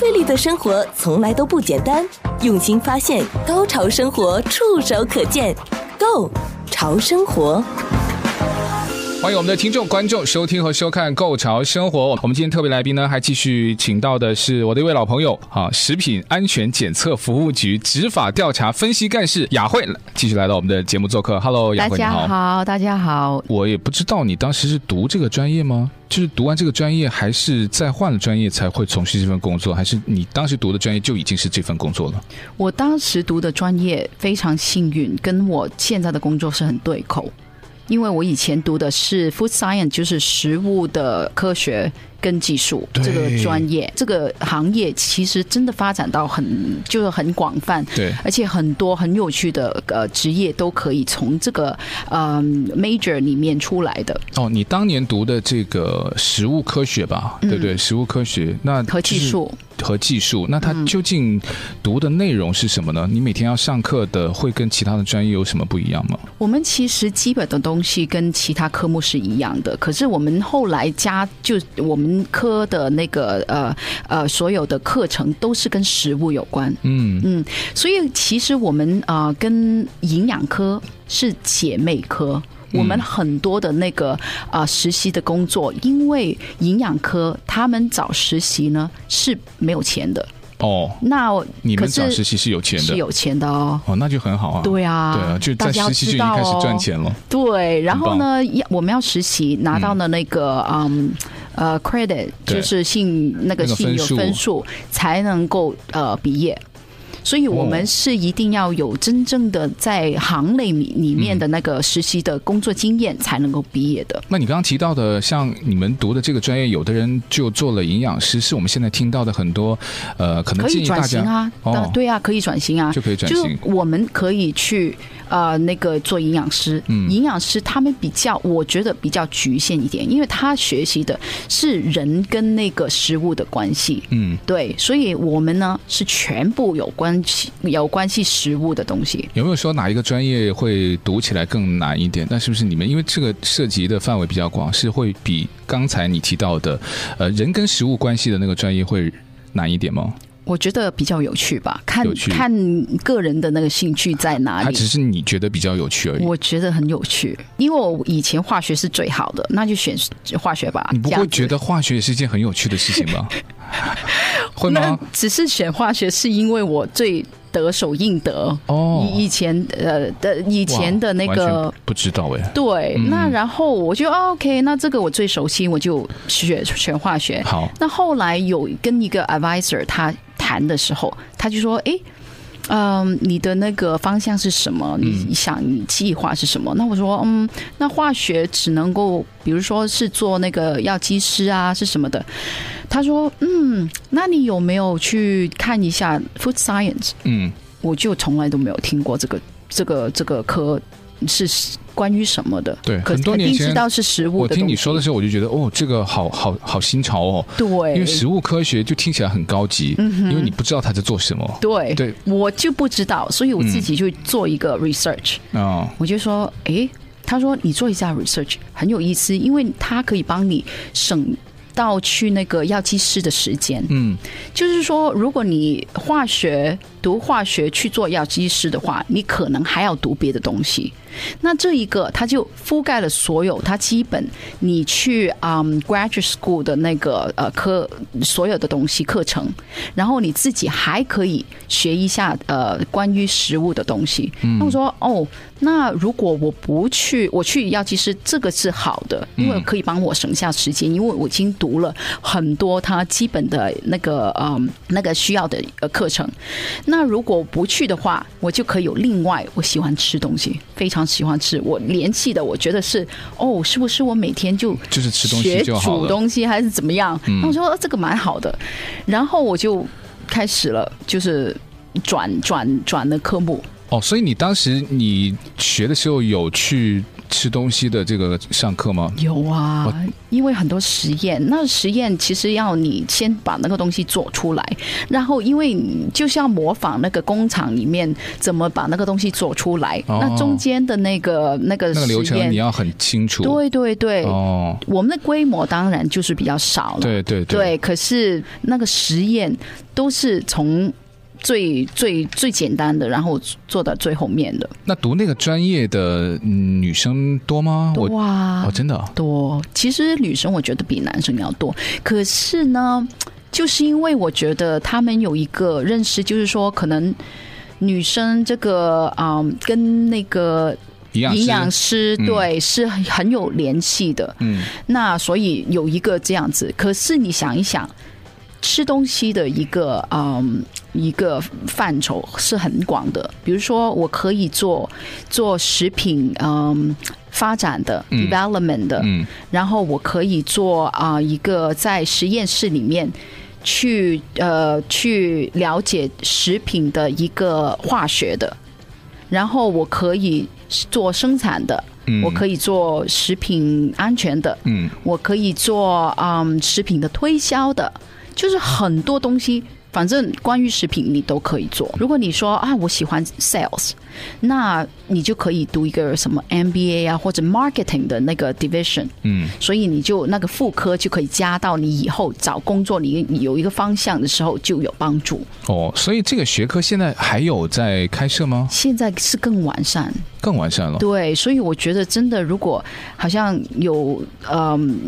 费力的生活从来都不简单，用心发现，高潮生活触手可见 Go 潮生活。欢迎我们的听众、观众收听和收看《购潮生活》。我们今天特别来宾呢，还继续请到的是我的一位老朋友啊，食品安全检测服务局执法调查分析干事雅慧，继续来到我们的节目做客。Hello，雅慧，大家好，大家好。我也不知道你当时是读这个专业吗？就是读完这个专业，还是再换了专业才会从事这份工作？还是你当时读的专业就已经是这份工作了？我当时读的专业非常幸运，跟我现在的工作是很对口。因为我以前读的是 food science，就是食物的科学。跟技术这个专业，这个行业其实真的发展到很就是很广泛，对，而且很多很有趣的呃职业都可以从这个呃 major 里面出来的。哦，你当年读的这个食物科学吧，对不对？食物科学那和技术。和技术，那他究竟读的内容是什么呢？你每天要上课的会跟其他的专业有什么不一样吗？我们其实基本的东西跟其他科目是一样的，可是我们后来加就我们科的那个呃呃所有的课程都是跟食物有关。嗯嗯，所以其实我们啊、呃、跟营养科是姐妹科。我们很多的那个啊、呃、实习的工作，因为营养科他们找实习呢是没有钱的哦。那你们找实习是有钱的，是有钱的哦。哦，那就很好啊。对啊，对啊，就在实习就已经开始赚钱了。对，然后呢，要我们要实习拿到了那个嗯呃 credit，就是信那个信有分数才能够呃毕业。所以我们是一定要有真正的在行内里里面的那个实习的工作经验才能够毕业的。那你刚刚提到的，像你们读的这个专业，有的人就做了营养师，是我们现在听到的很多呃，可能可以转型啊，哦，对啊，可以转型啊，就可以转型。就我们可以去。呃，那个做营养师，营养师他们比较，我觉得比较局限一点，因为他学习的是人跟那个食物的关系。嗯，对，所以我们呢是全部有关系有关系食物的东西。有没有说哪一个专业会读起来更难一点？那是不是你们因为这个涉及的范围比较广，是会比刚才你提到的呃人跟食物关系的那个专业会难一点吗？我觉得比较有趣吧，看看个人的那个兴趣在哪里。它只是你觉得比较有趣而已。我觉得很有趣，因为我以前化学是最好的，那就选化学吧。你不会觉得化学也是一件很有趣的事情吗？会吗？只是选化学是因为我最。得手应得哦，以以前呃的以前的那个不知道哎，对，嗯、那然后我就 OK，那这个我最熟悉，我就学选化学。好，那后来有跟一个 advisor 他谈的时候，他就说，哎。嗯，你的那个方向是什么？你想你计划是什么？嗯、那我说，嗯，那化学只能够，比如说是做那个药剂师啊，是什么的？他说，嗯，那你有没有去看一下 food science？嗯，我就从来都没有听过这个这个这个科是。关于什么的？对，很多年前知道是食物。我听你说的时候，我就觉得哦，这个好好好新潮哦。对，因为食物科学就听起来很高级，嗯，因为你不知道他在做什么。对对，我就不知道，所以我自己就做一个 research。嗯，我就说，哎，他说你做一下 research 很有意思，因为他可以帮你省到去那个药剂师的时间。嗯，就是说，如果你化学读化学去做药剂师的话，你可能还要读别的东西。那这一个，它就覆盖了所有，它基本你去啊、graduate school 的那个呃科所有的东西课程，然后你自己还可以学一下呃关于食物的东西。那我说哦，那如果我不去，我去药剂师，这个是好的，因为可以帮我省下时间，因为我已经读了很多它基本的那个嗯那个需要的呃课程。那如果不去的话，我就可以有另外我喜欢吃东西，非常。喜欢吃我联系的，我觉得是哦，是不是我每天就就是吃东西就好煮东西还是怎么样？那我说这个蛮好的，然后我就开始了，就是转转转的科目。哦，所以你当时你学的时候有去吃东西的这个上课吗？有啊，因为很多实验，那实验其实要你先把那个东西做出来，然后因为就是要模仿那个工厂里面怎么把那个东西做出来，哦、那中间的那个那个那个流程你要很清楚。对对对，哦，我们的规模当然就是比较少了。对对对，对，可是那个实验都是从。最最最简单的，然后做到最后面的。那读那个专业的女生多吗？多啊！哦，真的多。其实女生我觉得比男生要多。可是呢，就是因为我觉得他们有一个认识，就是说可能女生这个啊、嗯，跟那个营养师对、嗯、是很有联系的。嗯，那所以有一个这样子。可是你想一想。吃东西的一个嗯一个范畴是很广的，比如说我可以做做食品嗯发展的、嗯、development 的，嗯，然后我可以做啊、呃、一个在实验室里面去呃去了解食品的一个化学的，然后我可以做生产的，嗯，我可以做食品安全的，嗯，我可以做嗯食品的推销的。就是很多东西，反正关于食品你都可以做。如果你说啊，我喜欢 sales，那你就可以读一个什么 MBA 啊，或者 marketing 的那个 division。嗯，所以你就那个副科就可以加到你以后找工作，你有一个方向的时候就有帮助。哦，所以这个学科现在还有在开设吗？现在是更完善。更完善了，对，所以我觉得真的，如果好像有嗯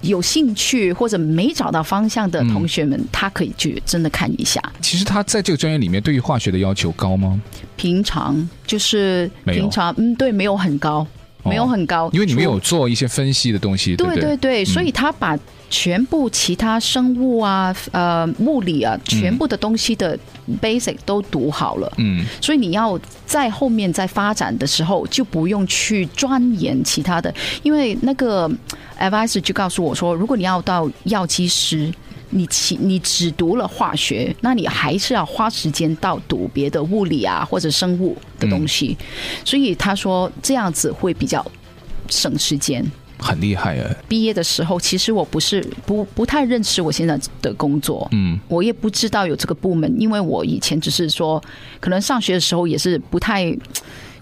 有兴趣或者没找到方向的同学们，嗯、他可以去真的看一下。其实他在这个专业里面，对于化学的要求高吗？平常就是平常，嗯，对，没有很高，没有很高，因为你没有做一些分析的东西，对对？对，对，所以他把。全部其他生物啊，呃，物理啊，全部的东西的 basic 都读好了，嗯，所以你要在后面在发展的时候，就不用去钻研其他的，因为那个 advisor 就告诉我说，如果你要到药剂师，你其你只读了化学，那你还是要花时间到读别的物理啊或者生物的东西，所以他说这样子会比较省时间。很厉害哎！毕业的时候，其实我不是不不太认识我现在的工作，嗯，我也不知道有这个部门，因为我以前只是说，可能上学的时候也是不太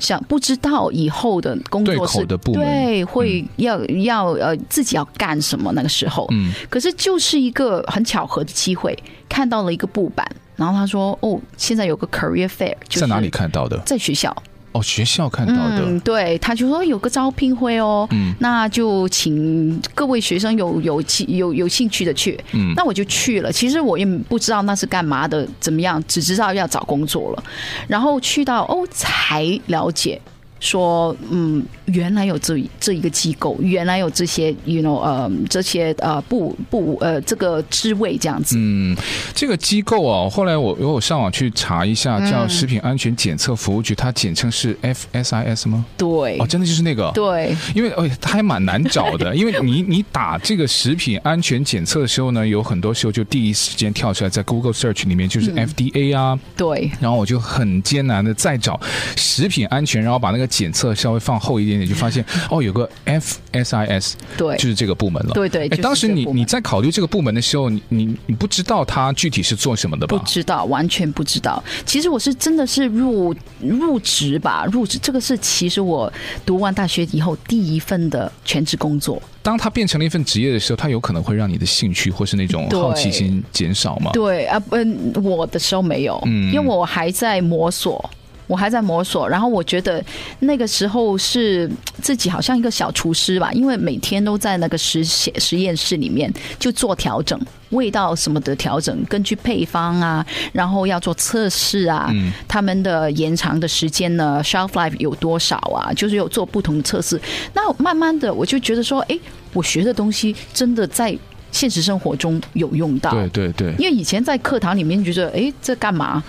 想，不知道以后的工作是的部门对会要、嗯、要呃自己要干什么那个时候，嗯，可是就是一个很巧合的机会，看到了一个布板，然后他说哦，现在有个 career fair，就是在哪里看到的？在学校。哦，学校看到的，嗯，对，他就说有个招聘会哦，嗯，那就请各位学生有有兴有有兴趣的去，嗯，那我就去了。其实我也不知道那是干嘛的，怎么样，只知道要找工作了，然后去到哦，才了解。说嗯，原来有这这一个机构，原来有这些，you know，呃，这些呃部部呃这个职位这样子。嗯，这个机构啊，后来我我上网去查一下，叫食品安全检测服务局，它简称是 FSIS 吗？对，哦，真的就是那个。对，因为哎，它还蛮难找的，因为你你打这个食品安全检测的时候呢，有很多时候就第一时间跳出来，在 Google Search 里面就是 FDA 啊。嗯、对。然后我就很艰难的再找食品安全，然后把那个。检测稍微放后一点点，就发现 哦，有个 FSIS，对，就是这个部门了。对对，哎，当时你你在考虑这个部门的时候，你你你不知道它具体是做什么的吧？不知道，完全不知道。其实我是真的是入入职吧，入职这个是其实我读完大学以后第一份的全职工作。当它变成了一份职业的时候，它有可能会让你的兴趣或是那种好奇心减少吗？对啊，嗯，我的时候没有，嗯，因为我还在摸索。我还在摸索，然后我觉得那个时候是自己好像一个小厨师吧，因为每天都在那个实实实验室里面就做调整，味道什么的调整，根据配方啊，然后要做测试啊，嗯，他们的延长的时间呢，shelf life 有多少啊？就是有做不同的测试。那慢慢的我就觉得说，哎，我学的东西真的在。现实生活中有用到，对对对，因为以前在课堂里面觉得，哎，这干嘛？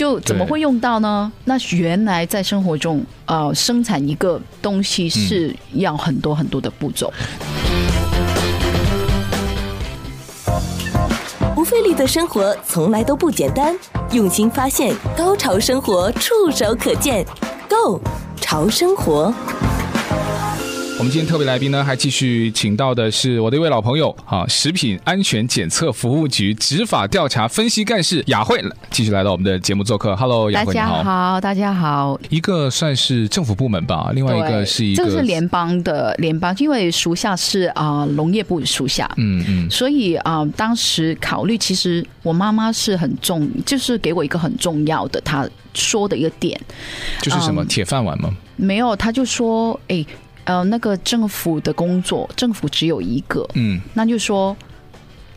就怎么会用到呢？那原来在生活中，呃，生产一个东西是要很多很多的步骤。不费力的生活从来都不简单，用心发现，高潮生活触手可见 Go 潮生活。我们今天特别来宾呢，还继续请到的是我的一位老朋友啊，食品安全检测服务局执法调查分析干事雅慧，继续来到我们的节目做客。Hello，雅慧，大家好，大家好。一个算是政府部门吧，另外一个是一个，这个是联邦的联邦，因为属下是啊农业部属下，嗯嗯，所以啊、呃、当时考虑，其实我妈妈是很重，就是给我一个很重要的，她说的一个点，就是什么、嗯、铁饭碗吗？没有，他就说，哎。呃，那个政府的工作，政府只有一个，嗯，那就说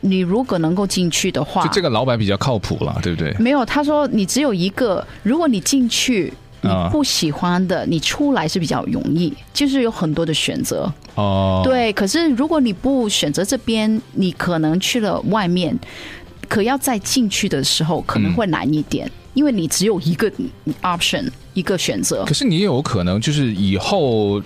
你如果能够进去的话，就这个老板比较靠谱了，对不对？没有，他说你只有一个，如果你进去你不喜欢的，你出来是比较容易，就是有很多的选择哦。对，可是如果你不选择这边，你可能去了外面，可要再进去的时候可能会难一点，因为你只有一个 option，一个选择。可是你也有可能就是以后。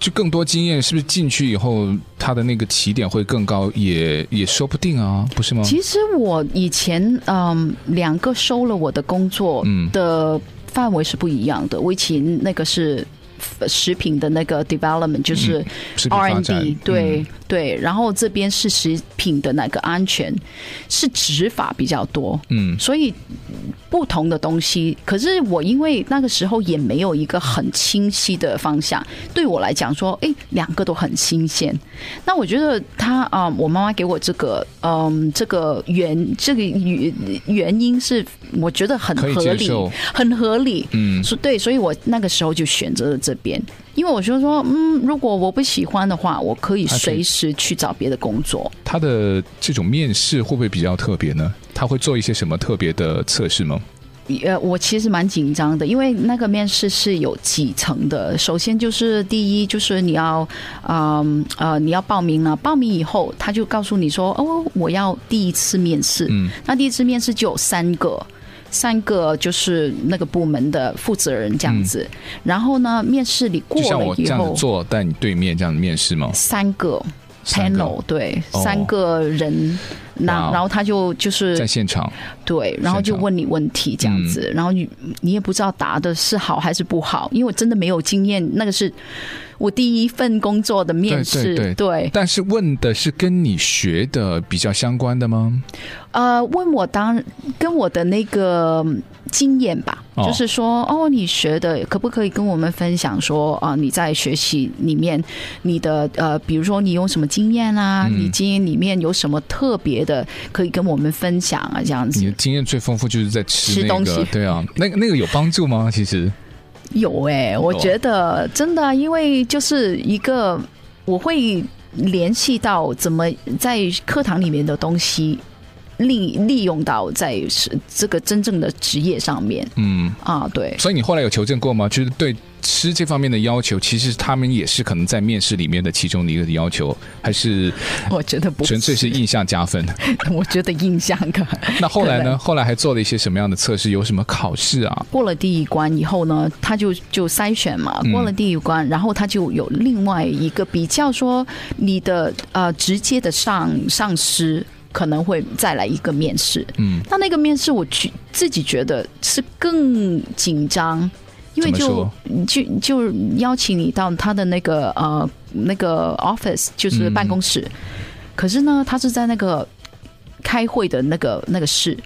就更多经验，是不是进去以后，他的那个起点会更高，也也说不定啊，不是吗？其实我以前嗯，两个收了我的工作的范围是不一样的。我以前那个是食品的那个 development，就是 R N D，对、嗯、对。然后这边是食品的那个安全，是执法比较多，嗯，所以。不同的东西，可是我因为那个时候也没有一个很清晰的方向，对我来讲说，哎，两个都很新鲜。那我觉得他啊、呃，我妈妈给我这个，嗯、呃，这个原这个原原因是我觉得很合理，很合理。嗯，所对，所以我那个时候就选择了这边，因为我就说，嗯，如果我不喜欢的话，我可以随时去找别的工作。他的这种面试会不会比较特别呢？他会做一些什么特别的测试吗？呃，我其实蛮紧张的，因为那个面试是有几层的。首先就是第一，就是你要，嗯呃，呃，你要报名了。报名以后，他就告诉你说，哦，我要第一次面试。嗯，那第一次面试就有三个，三个就是那个部门的负责人这样子。嗯，然后呢，面试你过了以后，就像我这样坐在你对面这样面试吗？三个。panel 对、哦、三个人，那然后他就就是在现场，对，然后就问你问题这样子，然后你你也不知道答的是好还是不好，因为我真的没有经验，那个是我第一份工作的面试，对，对，对，对，但是问的是跟你学的比较相关的吗？呃，问我当跟我的那个。经验吧，就是说，哦，你学的可不可以跟我们分享？说啊，你在学习里面，你的呃，比如说你有什么经验啊？嗯、你经验里面有什么特别的可以跟我们分享啊？这样子，你的经验最丰富就是在吃、那个、吃东西，对啊，那个那个有帮助吗？其实有哎、欸，我觉得真的，因为就是一个我会联系到怎么在课堂里面的东西。利利用到在是这个真正的职业上面，嗯啊对，所以你后来有求证过吗？就是对吃这方面的要求，其实他们也是可能在面试里面的其中的一个要求，还是我觉得不纯粹是印象加分。我觉得印象可。那后来呢？后来还做了一些什么样的测试？有什么考试啊？过了第一关以后呢，他就就筛选嘛。过了第一关，然后他就有另外一个比较说你的呃直接的上上司。可能会再来一个面试，嗯，那那个面试我去自己觉得是更紧张，因为就就就邀请你到他的那个呃那个 office 就是办公室，嗯，可是呢，他是在那个开会的那个那个室，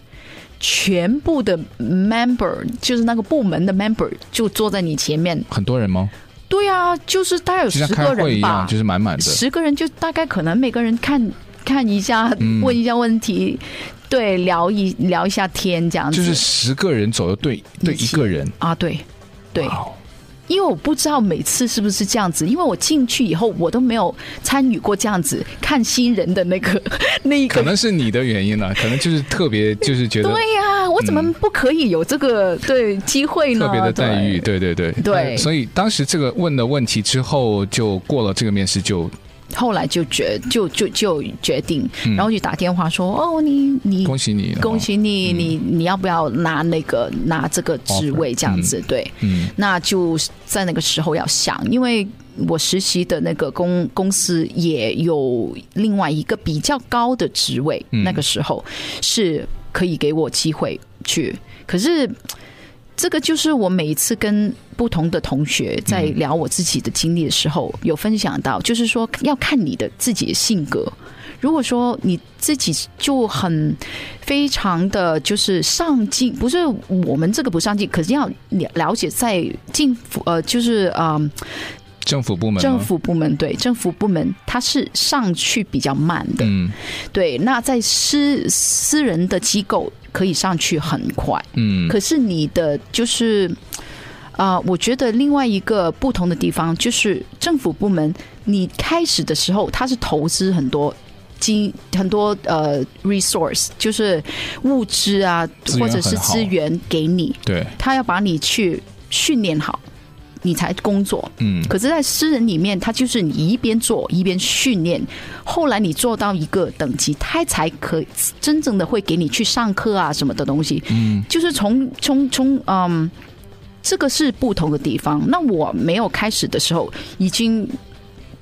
全部的 member 就是那个部门的 member 就坐在你前面，很多人吗？对啊，就是大概有十个人吧，就是满满的，十个人就大概可能每个人看。看一下，问一下问题，嗯、对，聊一聊一下天，这样子。就是十个人左右对对一个人啊，对对。因为我不知道每次是不是这样子，因为我进去以后我都没有参与过这样子看新人的那个 那一个。可能是你的原因了，可能就是特别就是觉得。对呀、啊，我怎么不可以有这个、嗯、对机会呢？特别的待遇，对对对对，对。所以当时这个问了问题之后，就过了这个面试就。后来就决就就就决定，然后就打电话说：“哦，你你恭喜你，恭喜你，你你要不要拿那个拿这个职位这样子？对，嗯，那就在那个时候要想，因为我实习的那个公公司也有另外一个比较高的职位，那个时候是可以给我机会去，可是。”这个就是我每一次跟不同的同学在聊我自己的经历的时候，有分享到，就是说要看你的自己的性格。如果说你自己就很非常的就是上进，不是我们这个不上进，可是要了解在进呃，就是嗯，政府部门，政府部门对政府部门，它是上去比较慢的，嗯，对。那在私私人的机构可以上去很快，嗯。可是你的就是啊、呃，我觉得另外一个不同的地方就是政府部门，你开始的时候它是投资很多。经很多呃 resource 就是物资啊，或者是资源给你，对，他要把你去训练好，你才工作。嗯，可是，在私人里面，他就是你一边做一边训练，后来你做到一个等级，他才可以真正的会给你去上课啊什么的东西。嗯，就是从从从嗯，这个是不同的地方。那我没有开始的时候已经。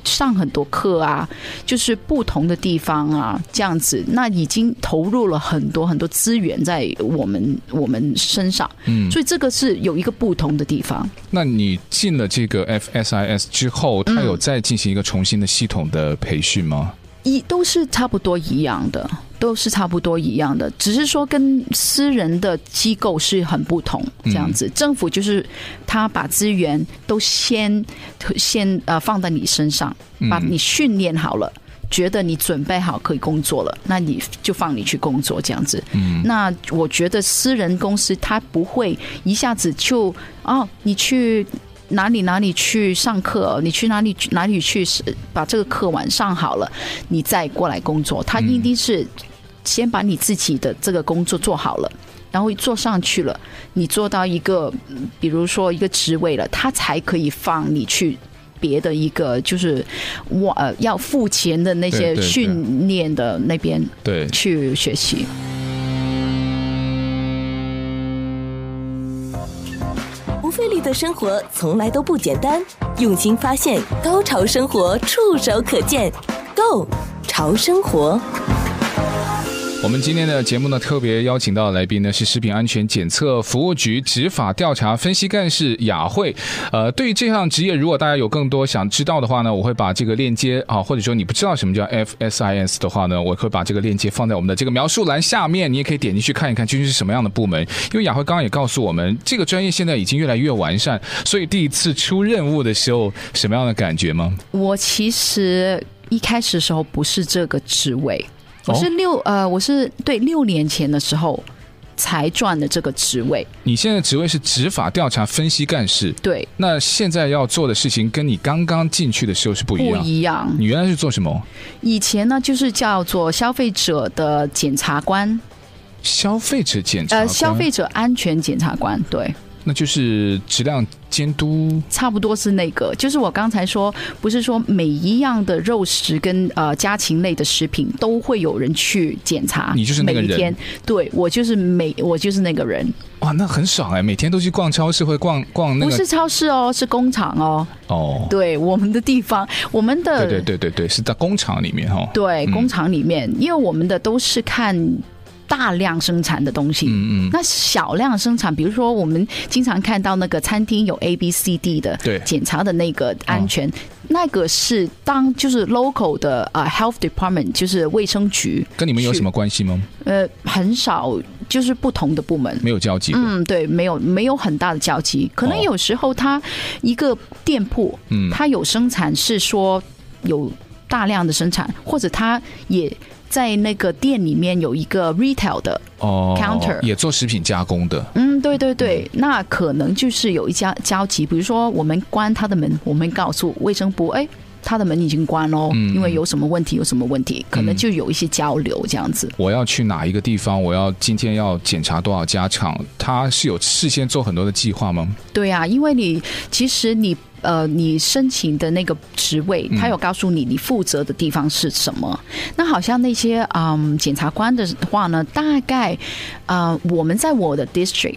上很多课啊，就是不同的地方啊，这样子，那已经投入了很多很多资源在我们我们身上，嗯，所以这个是有一个不同的地方。那你进了这个 FSIS 之后，他有再进行一个重新的系统的培训吗？一都是差不多一样的，都是差不多一样的，只是说跟私人的机构是很不同，这样子。政府就是他把资源都先先呃放在你身上，把你训练好了，觉得你准备好可以工作了，那你就放你去工作这样子。嗯，那我觉得私人公司他不会一下子就哦，你去。哪里哪里去上课？你去哪里哪里去把这个课完上好了，你再过来工作。他一定是先把你自己的这个工作做好了，然后做上去了，你做到一个，比如说一个职位了，他才可以放你去别的一个，就是我呃要付钱的那些训练的那边对去学习。这里的生活从来都不简单，用心发现，高潮生活触手可见 Go 潮生活。我们今天的节目呢，特别邀请到的来宾呢是食品安全检测服务局执法调查分析干事雅慧。呃，对于这项职业，如果大家有更多想知道的话呢，我会把这个链接啊，或者说你不知道什么叫 FSIS 的话呢，我会把这个链接放在我们的这个描述栏下面，你也可以点进去看一看究竟是什么样的部门。因为雅慧刚刚也告诉我们，这个专业现在已经越来越完善，所以第一次出任务的时候，什么样的感觉吗？我其实一开始的时候不是这个职位。我是六呃，我是对六年前的时候才转的这个职位。你现在职位是执法调查分析干事，对。那现在要做的事情跟你刚刚进去的时候是不一样。不一样。你原来是做什么？以前呢，就是叫做消费者的检察官。消费者检察官。呃，消费者安全检察官，对。那就是质量监督，差不多是那个。就是我刚才说，不是说每一样的肉食跟呃家禽类的食品都会有人去检查。你就是那个人。每一天，对，我就是每我就是那个人。哇，那很爽哎！每天都去逛超市，会逛逛那个。不是超市哦，是工厂哦。哦。对，我们的地方，我们的。对对对对对，是在工厂里面哦。对，工厂里面，嗯，因为我们的都是看。大量生产的东西，嗯嗯，那小量生产，比如说我们经常看到那个餐厅有 A B C D 的，对，检查的那个安全，那个是当就是 local 的啊 health department，就是卫生局，跟你们有什么关系吗？呃，很少，就是不同的部门，没有交集。嗯，对，没有没有很大的交集，可能有时候他一个店铺，嗯，他有生产是说有大量的生产，或者他也。在那个店里面有一个 retail 的 counter，、哦、也做食品加工的。嗯，对对对，嗯、那可能就是有一家交集。比如说，我们关他的门，我们告诉卫生部，哎，他的门已经关喽，嗯、因为有什么问题，有什么问题，可能就有一些交流这样子。我要去哪一个地方？我要今天要检查多少家厂？他是有事先做很多的计划吗？对啊，因为你其实你。呃，你申请的那个职位，他有告诉你你负责的地方是什么？嗯、那好像那些嗯检察官的话呢，大概啊、呃，我们在我的 district，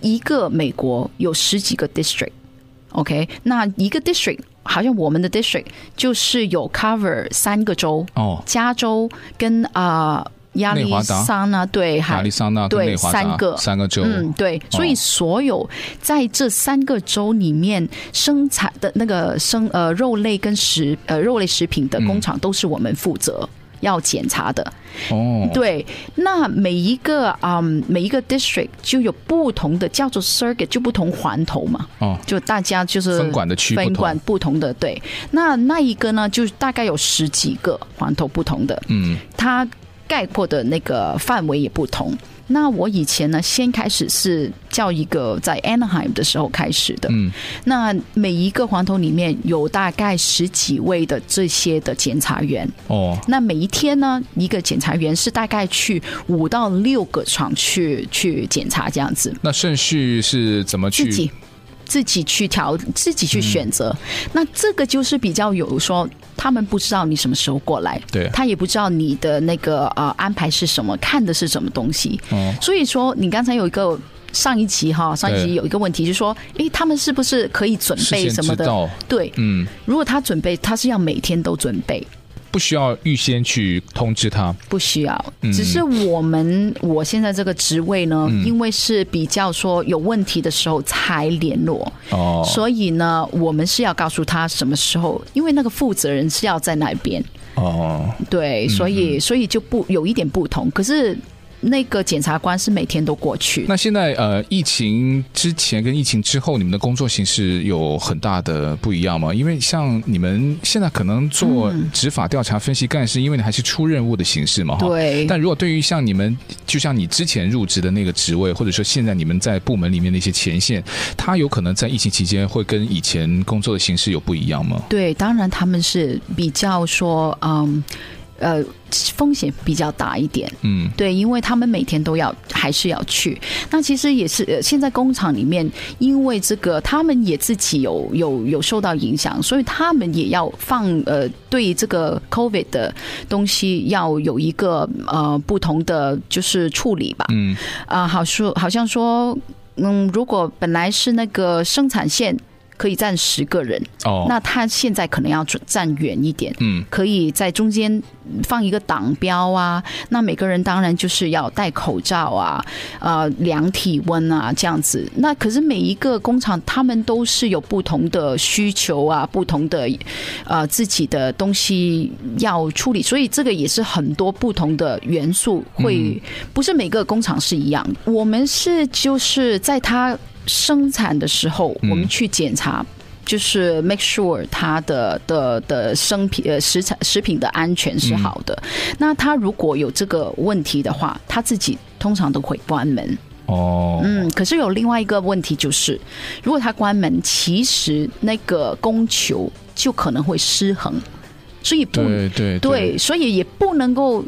一个美国有十几个 district，OK，、okay? 那一个 district 好像我们的 district 就是有 cover 三个州哦，加州跟啊。呃亚利桑那对，亚利桑那对三个。三个州，嗯，对，所以所有在这三个州里面生产的那个生呃肉类跟食呃肉类食品的工厂都是我们负责要检查的。哦，对，那每一个啊、嗯、每一个 district 就有不同的叫做 circuit，就不同环头嘛。哦，就大家就是分管的区分管不同的对，那那一个呢，就大概有十几个环头不同的。嗯，它。概括的那个范围也不同。那我以前呢，先开始是叫一个在 Anaheim 的时候开始的。嗯，那每一个黄头里面有大概十几位的这些的检查员。哦，那每一天呢，一个检查员是大概去五到六个厂去去检查这样子。那顺序是怎么去？自己自己去调，自己去选择。嗯、那这个就是比较有说。他们不知道你什么时候过来，对，他也不知道你的那个呃安排是什么，看的是什么东西。哦，所以说你刚才有一个上一集哈，上一集有一个问题，就是说，诶，他们是不是可以准备什么的？对，嗯，如果他准备，他是要每天都准备。不需要预先去通知他，不需要，只是我们我现在这个职位呢，嗯、因为是比较说有问题的时候才联络，哦，所以呢，我们是要告诉他什么时候，因为那个负责人是要在那边，哦，对，所以、嗯、所以就不有一点不同，可是。那个检察官是每天都过去。那现在呃，疫情之前跟疫情之后，你们的工作形式有很大的不一样吗？因为像你们现在可能做执法调查分析干事，因为你还是出任务的形式嘛，哈。对。但如果对于像你们，就像你之前入职的那个职位，或者说现在你们在部门里面的一些前线，他有可能在疫情期间会跟以前工作的形式有不一样吗？对，当然他们是比较说，嗯。呃，风险比较大一点，嗯，对，因为他们每天都要还是要去。那其实也是，呃，现在工厂里面，因为这个，他们也自己有有有受到影响，所以他们也要放呃，对这个 COVID 的东西要有一个呃不同的就是处理吧，嗯，啊、呃，好说好像说，嗯，如果本来是那个生产线。可以站十个人哦，那他现在可能要站远一点，嗯，可以在中间放一个挡标啊。那每个人当然就是要戴口罩啊，呃，量体温啊，这样子。那可是每一个工厂他们都是有不同的需求啊，不同的呃自己的东西要处理，所以这个也是很多不同的元素会，不是每个工厂是一样。我们是就是在他。生产的时候，我们去检查，就是 make sure 它的的的生品呃食材食品的安全是好的。那他如果有这个问题的话，他自己通常都会关门。哦，嗯，可是有另外一个问题就是，如果他关门，其实那个供求就可能会失衡。所以不对对对，所以也不能够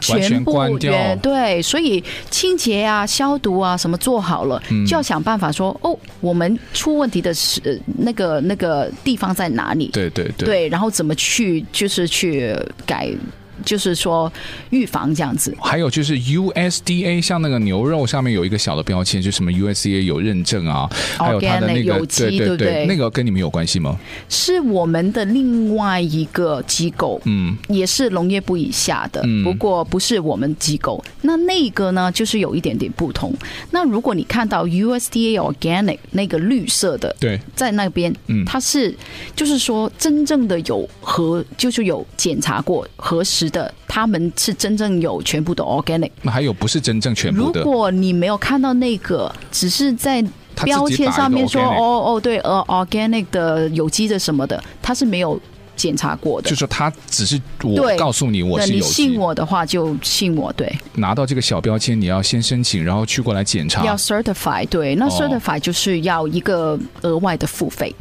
全部。对，所以清洁啊、消毒啊什么做好了，就要想办法说哦，我们出问题的是那个那个地方在哪里？对对对，对，然后怎么去就是去改。就是说预防这样子，还有就是 USDA，像那个牛肉上面有一个小的标签，就什么 USDA 有认证啊，还有它的那个对对对，那个跟你们有关系吗？是我们的另外一个机构，嗯，也是农业部以下的，不过不是我们机构。那那个呢，就是有一点点不同。那如果你看到 USDA Organic 那个绿色的，对，在那边，嗯，它是就是说真正的有核，就是有检查过核实。的，他们是真正有全部的 organic。那还有不是真正全部的？如果你没有看到那个，只是在标签上面说哦哦对，呃 organic 的有机的什么的，他是没有检查过的。就说他只是我告诉你我是有机，你信我的话就信我。对，拿到这个小标签，你要先申请，然后去过来检查。要 certify，对，那 certify 就是要一个额外的付费。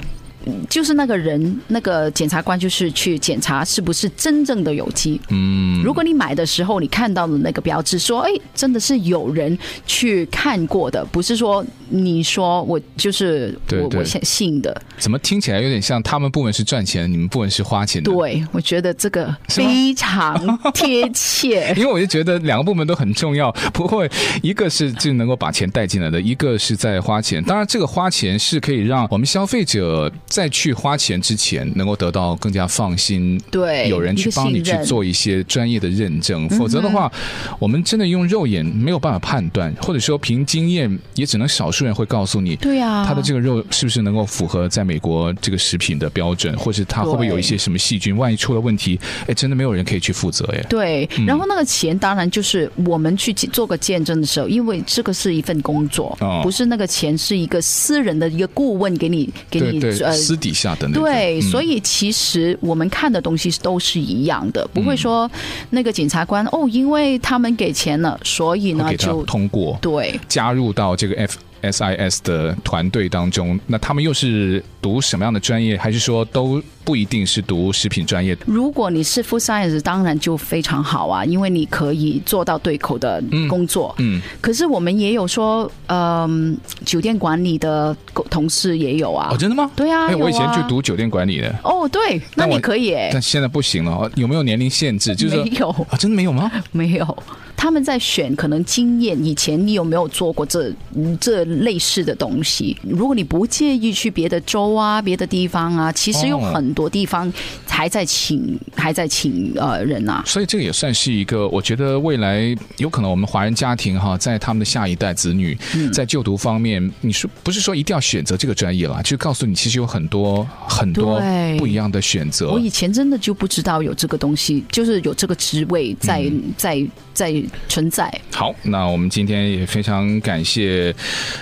就是那个人，那个检察官就是去检查是不是真正的有机。嗯，如果你买的时候你看到的那个标志说，哎，真的是有人去看过的，不是说你说我就是我我相信的。怎么听起来有点像他们部门是赚钱，你们部门是花钱的？对，我觉得这个非常贴切。因为我就觉得两个部门都很重要，不会一个是就能够把钱带进来的，一个是在花钱。当然，这个花钱是可以让我们消费者。在去花钱之前，能够得到更加放心，对，有人去帮你去做一些专业的认证。否则的话，我们真的用肉眼没有办法判断，或者说凭经验，也只能少数人会告诉你，对呀，他的这个肉是不是能够符合在美国这个食品的标准，或是他会不会有一些什么细菌，万一出了问题，哎，真的没有人可以去负责哎。对，然后那个钱当然就是我们去做个见证的时候，因为这个是一份工作，不是那个钱是一个私人的一个顾问给你给你呃私底下的那种。对，所以其实我们看的东西都是一样的，不会说那个检察官哦，因为他们给钱了，所以呢就通过，对，加入到这个 F。SIS 的团队当中，那他们又是读什么样的专业？还是说都不一定是读食品专业？如果你是 Food Science，当然就非常好啊，因为你可以做到对口的工作。嗯，嗯，可是我们也有说，嗯，酒店管理的同事也有啊。哦，真的吗？对啊，哎，我以前就读酒店管理的。哦，对，那你可以哎，但现在不行了。有没有年龄限制？就是没有啊，真的没有吗？没有。他们在选可能经验，以前你有没有做过这这类似的东西？如果你不介意去别的州啊、别的地方啊，其实有很多地方还在请还在请呃人啊。所以这个也算是一个，我觉得未来有可能我们华人家庭哈，在他们的下一代子女在就读方面，你说不是说一定要选择这个专业了，就告诉你其实有很多很多不一样的选择。我以前真的就不知道有这个东西，就是有这个职位在在在。存在。好，那我们今天也非常感谢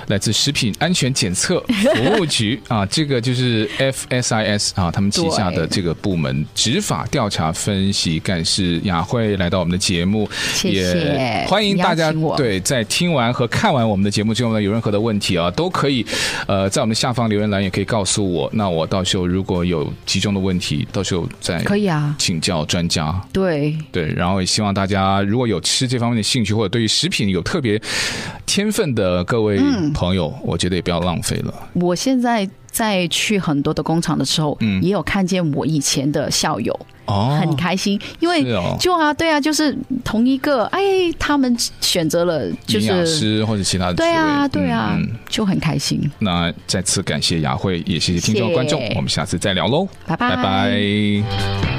来自食品安全检测服务局啊，这个就是 FSIS 啊，他们旗下的这个部门执法调查分析干事雅慧来到我们的节目，谢谢，也欢迎大家。对，在听完和看完我们的节目之后呢，有任何的问题啊，都可以呃在我们下方留言栏也可以告诉我，那我到时候如果有集中的问题，到时候再可以啊请教专家。对对，然后也希望大家如果有吃这方面的兴趣，或者对于食品有特别天分的各位朋友，嗯、我觉得也不要浪费了。我现在在去很多的工厂的时候，嗯，也有看见我以前的校友，哦，很开心，因为就啊，对啊，就是同一个，哎，他们选择了就是营养师或者其他的，对啊，对啊，嗯、就很开心。那再次感谢雅慧，也谢谢听众观众，谢。谢我们下次再聊喽，拜拜。拜拜。